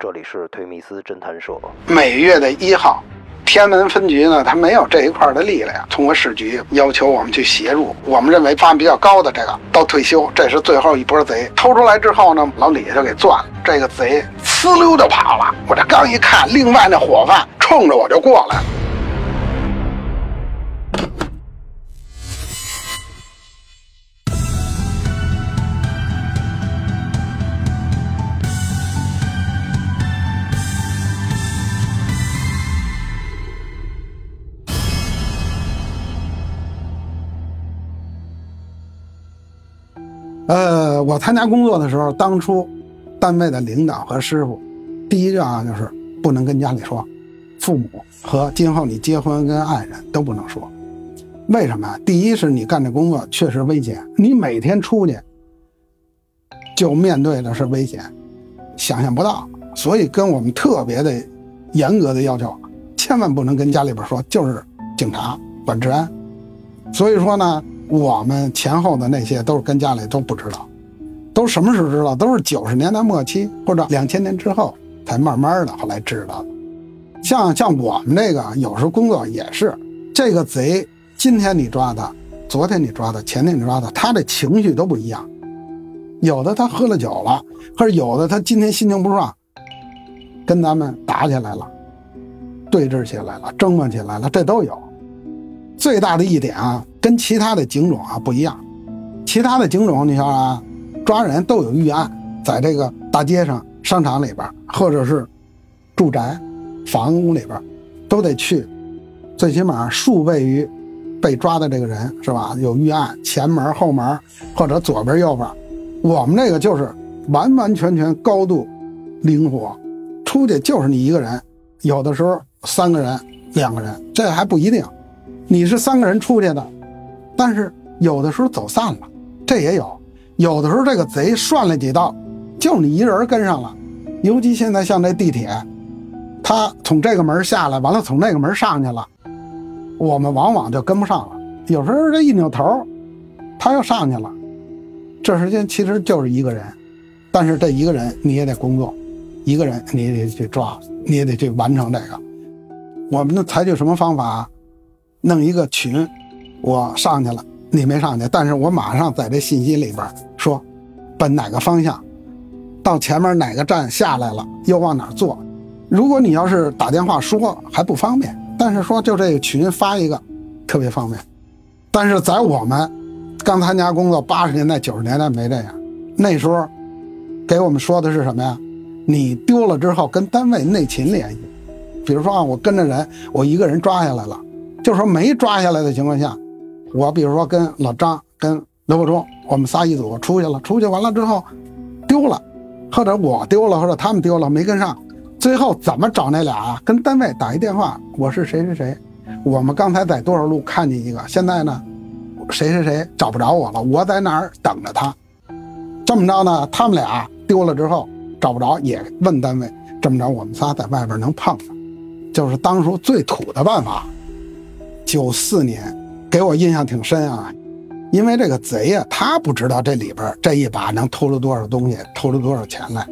这里是推密斯侦探社。每月的一号，天安门分局呢，它没有这一块的力量，通过市局要求我们去协助。我们认为发比较高的这个到退休，这是最后一波贼偷出来之后呢，老李就给钻了。这个贼呲溜就跑了。我这刚一看，另外那伙伴冲着我就过来了。呃，我参加工作的时候，当初单位的领导和师傅，第一个啊就是不能跟家里说，父母和今后你结婚跟爱人都不能说。为什么？第一是你干这工作确实危险，你每天出去就面对的是危险，想象不到。所以跟我们特别的严格的要求，千万不能跟家里边说，就是警察管治安。所以说呢。我们前后的那些都是跟家里都不知道，都什么时候知道？都是九十年代末期或者两千年之后才慢慢的后来知道的。像像我们这个有时候工作也是，这个贼今天你抓他，昨天你抓他，前天你抓他，他的情绪都不一样。有的他喝了酒了，或者有的他今天心情不爽，跟咱们打起来了，对峙起来了，争论起来了，这都有。最大的一点啊。跟其他的警种啊不一样，其他的警种，你瞧啊，抓人都有预案，在这个大街上、商场里边，或者是住宅、房屋里边，都得去，最起码数倍于被抓的这个人是吧？有预案，前门、后门或者左边、右边。我们这个就是完完全全高度灵活，出去就是你一个人，有的时候三个人、两个人，这还不一定，你是三个人出去的。但是有的时候走散了，这也有；有的时候这个贼涮了几道，就你一人跟上了。尤其现在像这地铁，他从这个门下来，完了从那个门上去了，我们往往就跟不上了。有时候这一扭头，他又上去了。这时间其实就是一个人，但是这一个人你也得工作，一个人你也得去抓，你也得去完成这个。我们呢采取什么方法？弄一个群。我上去了，你没上去，但是我马上在这信息里边说，奔哪个方向，到前面哪个站下来了，又往哪坐。如果你要是打电话说还不方便，但是说就这个群发一个，特别方便。但是在我们刚参加工作八十年代九十年代没这样，那时候给我们说的是什么呀？你丢了之后跟单位内勤联系，比如说啊，我跟着人，我一个人抓下来了，就说没抓下来的情况下。我比如说跟老张、跟刘国忠，我们仨一组出去了，出去完了之后丢了，或者我丢了，或者他们丢了没跟上，最后怎么找那俩啊？跟单位打一电话，我是谁谁谁，我们刚才在多少路看见一个，现在呢谁谁谁找不着我了，我在哪儿等着他。这么着呢，他们俩丢了之后找不着，也问单位，这么着我们仨在外边能碰上，就是当初最土的办法。九四年。给我印象挺深啊，因为这个贼呀，他不知道这里边这一把能偷出多少东西，偷出多少钱来。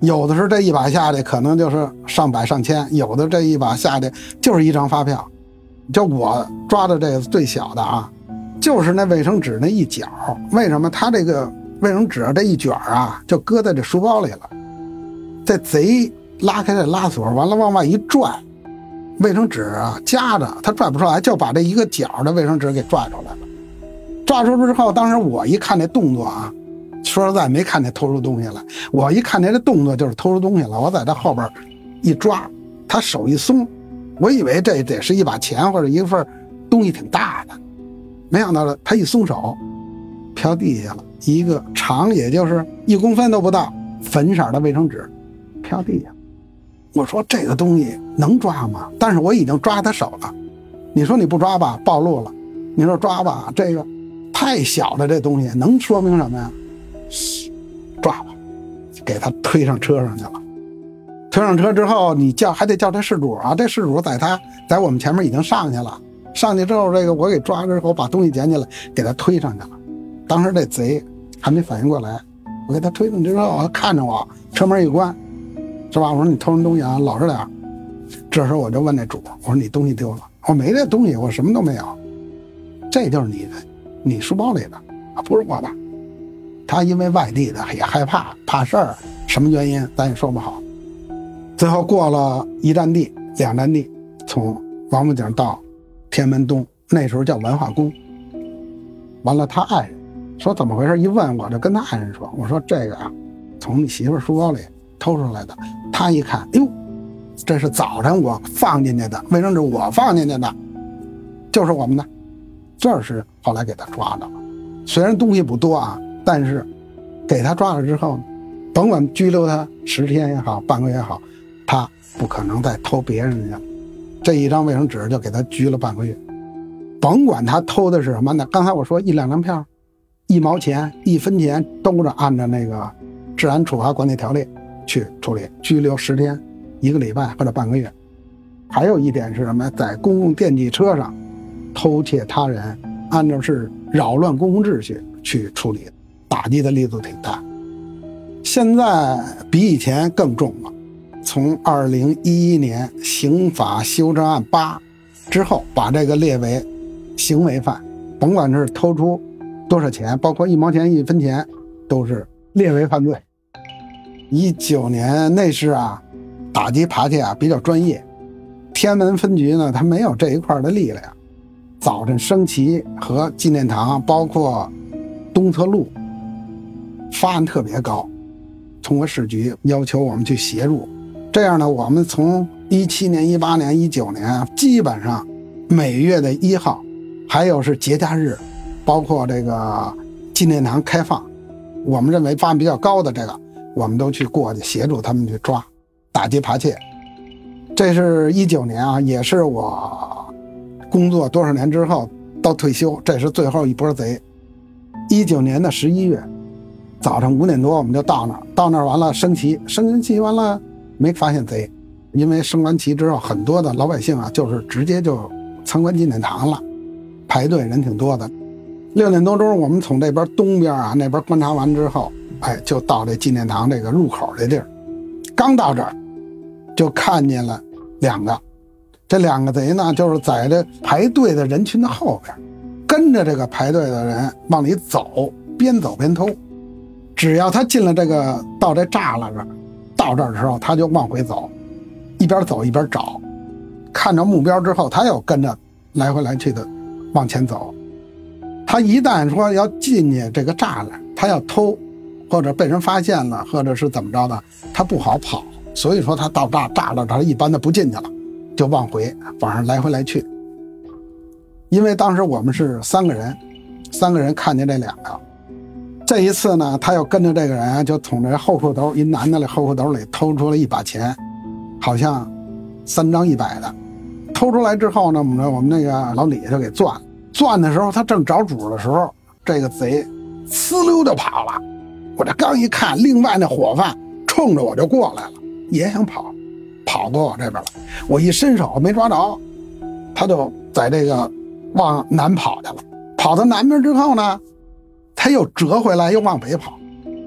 有的时候这一把下去可能就是上百上千，有的这一把下去就是一张发票。就我抓的这个最小的啊，就是那卫生纸那一角。为什么他这个卫生纸这一卷啊，就搁在这书包里了？这贼拉开这拉锁，完了往外一拽。卫生纸啊，夹着他拽不出来，就把这一个角的卫生纸给拽出来了。拽出来之后，当时我一看那动作啊，说实在没看见偷出东西来。我一看见这动作就是偷出东西了。我在他后边一抓，他手一松，我以为这得是一把钱或者一份东西挺大的，没想到他一松手，飘地下了一个长也就是一公分都不到粉色的卫生纸，飘地下。我说这个东西能抓吗？但是我已经抓他手了。你说你不抓吧，暴露了；你说抓吧，这个太小了这东西能说明什么呀？抓吧，给他推上车上去了。推上车之后，你叫还得叫这事主啊。这事主在他在我们前面已经上去了。上去之后，这个我给抓之后，把东西捡起来给他推上去了。当时这贼还没反应过来，我给他推上去之后，他看着我，车门一关。是吧？我说你偷人东西啊，老实点。这时候我就问那主，我说你东西丢了？我没这东西，我什么都没有。这就是你的，你书包里的啊，不是我的。他因为外地的也害怕，怕事儿，什么原因咱也说不好。最后过了一站地、两站地，从王府井到天安门东，那时候叫文化宫。完了，他爱人说怎么回事？一问我就跟他爱人说：“我说这个啊，从你媳妇书包里偷出来的。”他一看，哟，这是早晨我放进去的卫生纸，我放进去的，就是我们的。这是后来给他抓的，虽然东西不多啊，但是给他抓了之后，甭管拘留他十天也好，半个月也好，他不可能再偷别人去了。这一张卫生纸就给他拘了半个月。甭管他偷的是什么呢？刚才我说一两张票，一毛钱、一分钱都是按照那个治安处罚管理条例去处理，拘留十天、一个礼拜或者半个月。还有一点是什么？在公共电汽车上偷窃他人，按照是扰乱公共秩序去处理，打击的力度挺大。现在比以前更重了，从二零一一年刑法修正案八之后，把这个列为。行为犯，甭管是偷出多少钱，包括一毛钱、一分钱，都是列为犯罪。一九年那是啊，打击扒窃啊比较专业。天安门分局呢，它没有这一块的力量。早晨升旗和纪念堂，包括东侧路，发案特别高。通过市局要求我们去协助，这样呢，我们从一七年、一八年、一九年，基本上每月的一号。还有是节假日，包括这个纪念堂开放，我们认为发案比较高的这个，我们都去过去协助他们去抓，打击扒窃。这是一九年啊，也是我工作多少年之后到退休，这是最后一波贼。一九年的十一月，早上五点多我们就到那儿，到那儿完了升旗，升完旗完了没发现贼，因为升完旗之后，很多的老百姓啊，就是直接就参观纪念堂了。排队人挺多的，六点多钟，我们从这边东边啊那边观察完之后，哎，就到这纪念堂这个入口这地儿。刚到这儿，就看见了两个，这两个贼呢，就是在这排队的人群的后边，跟着这个排队的人往里走，边走边偷。只要他进了这个到这栅栏这儿，到这儿的时候，他就往回走，一边走一边找，看着目标之后，他又跟着来回来去的。往前走，他一旦说要进去这个栅栏，他要偷，或者被人发现了，或者是怎么着的，他不好跑。所以说他到栅栅栏，他一般的不进去了，就往回往上来回来去。因为当时我们是三个人，三个人看见这两个，这一次呢，他又跟着这个人，就从这后裤兜一男的的后裤兜里偷出了一把钱，好像三张一百的。偷出来之后呢，我们我们那个老李就给攥，攥的时候他正找主的时候，这个贼呲溜就跑了。我这刚一看，另外那伙伴冲着我就过来了，也想跑，跑过我这边了。我一伸手没抓着，他就在这个往南跑去了。跑到南边之后呢，他又折回来，又往北跑，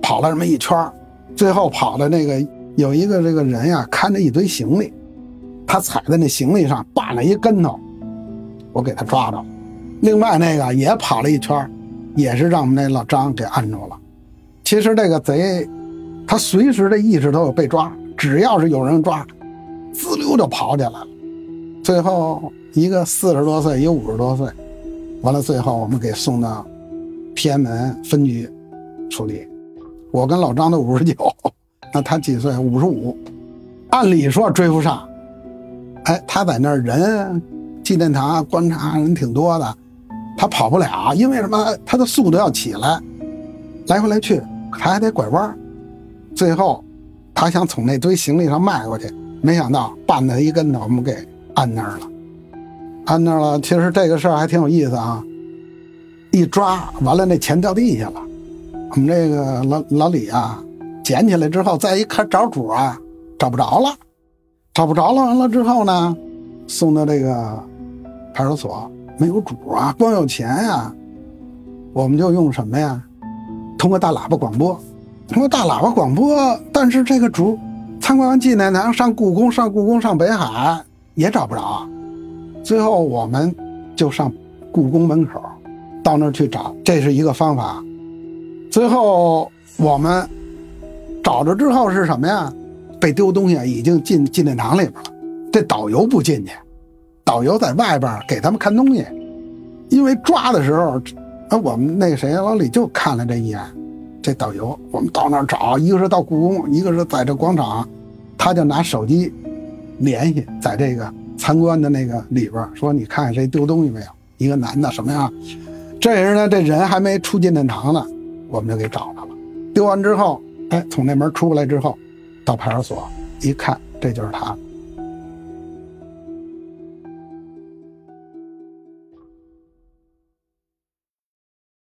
跑了这么一圈最后跑的那个有一个这个人呀，看着一堆行李。他踩在那行李上绊了一跟头，我给他抓着。另外那个也跑了一圈，也是让我们那老张给按住了。其实这个贼，他随时的意识都有被抓，只要是有人抓，滋溜就跑起来了。最后一个四十多岁，一个五十多岁，完了最后我们给送到天安门分局处理。我跟老张都五十九，那他几岁？五十五。按理说追不上。哎，他在那儿人，纪念堂观察人挺多的，他跑不了，因为什么？他的速度要起来，来回来去，他还得拐弯。最后，他想从那堆行李上迈过去，没想到绊他一跟头，我们给按那儿了。按那儿了，其实这个事儿还挺有意思啊。一抓完了，那钱掉地下了。我们这个老老李啊，捡起来之后再一看找主啊，找不着了。找不着了，完了之后呢，送到这个派出所，没有主啊，光有钱呀。我们就用什么呀？通过大喇叭广播，通过大喇叭广播。但是这个主参观完纪念堂，上故宫，上故宫，上北海也找不着。最后我们就上故宫门口，到那儿去找，这是一个方法。最后我们找着之后是什么呀？被丢东西已经进纪念堂里边了，这导游不进去，导游在外边给他们看东西。因为抓的时候，啊，我们那个谁老李就看了这一眼，这导游，我们到那儿找，一个是到故宫，一个是在这广场，他就拿手机联系，在这个参观的那个里边说：“你看看谁丢东西没有？一个男的什么呀？这人呢，这人还没出纪念堂呢，我们就给找着了。丢完之后，哎，从那门出来之后，到派出所一看，这就是他。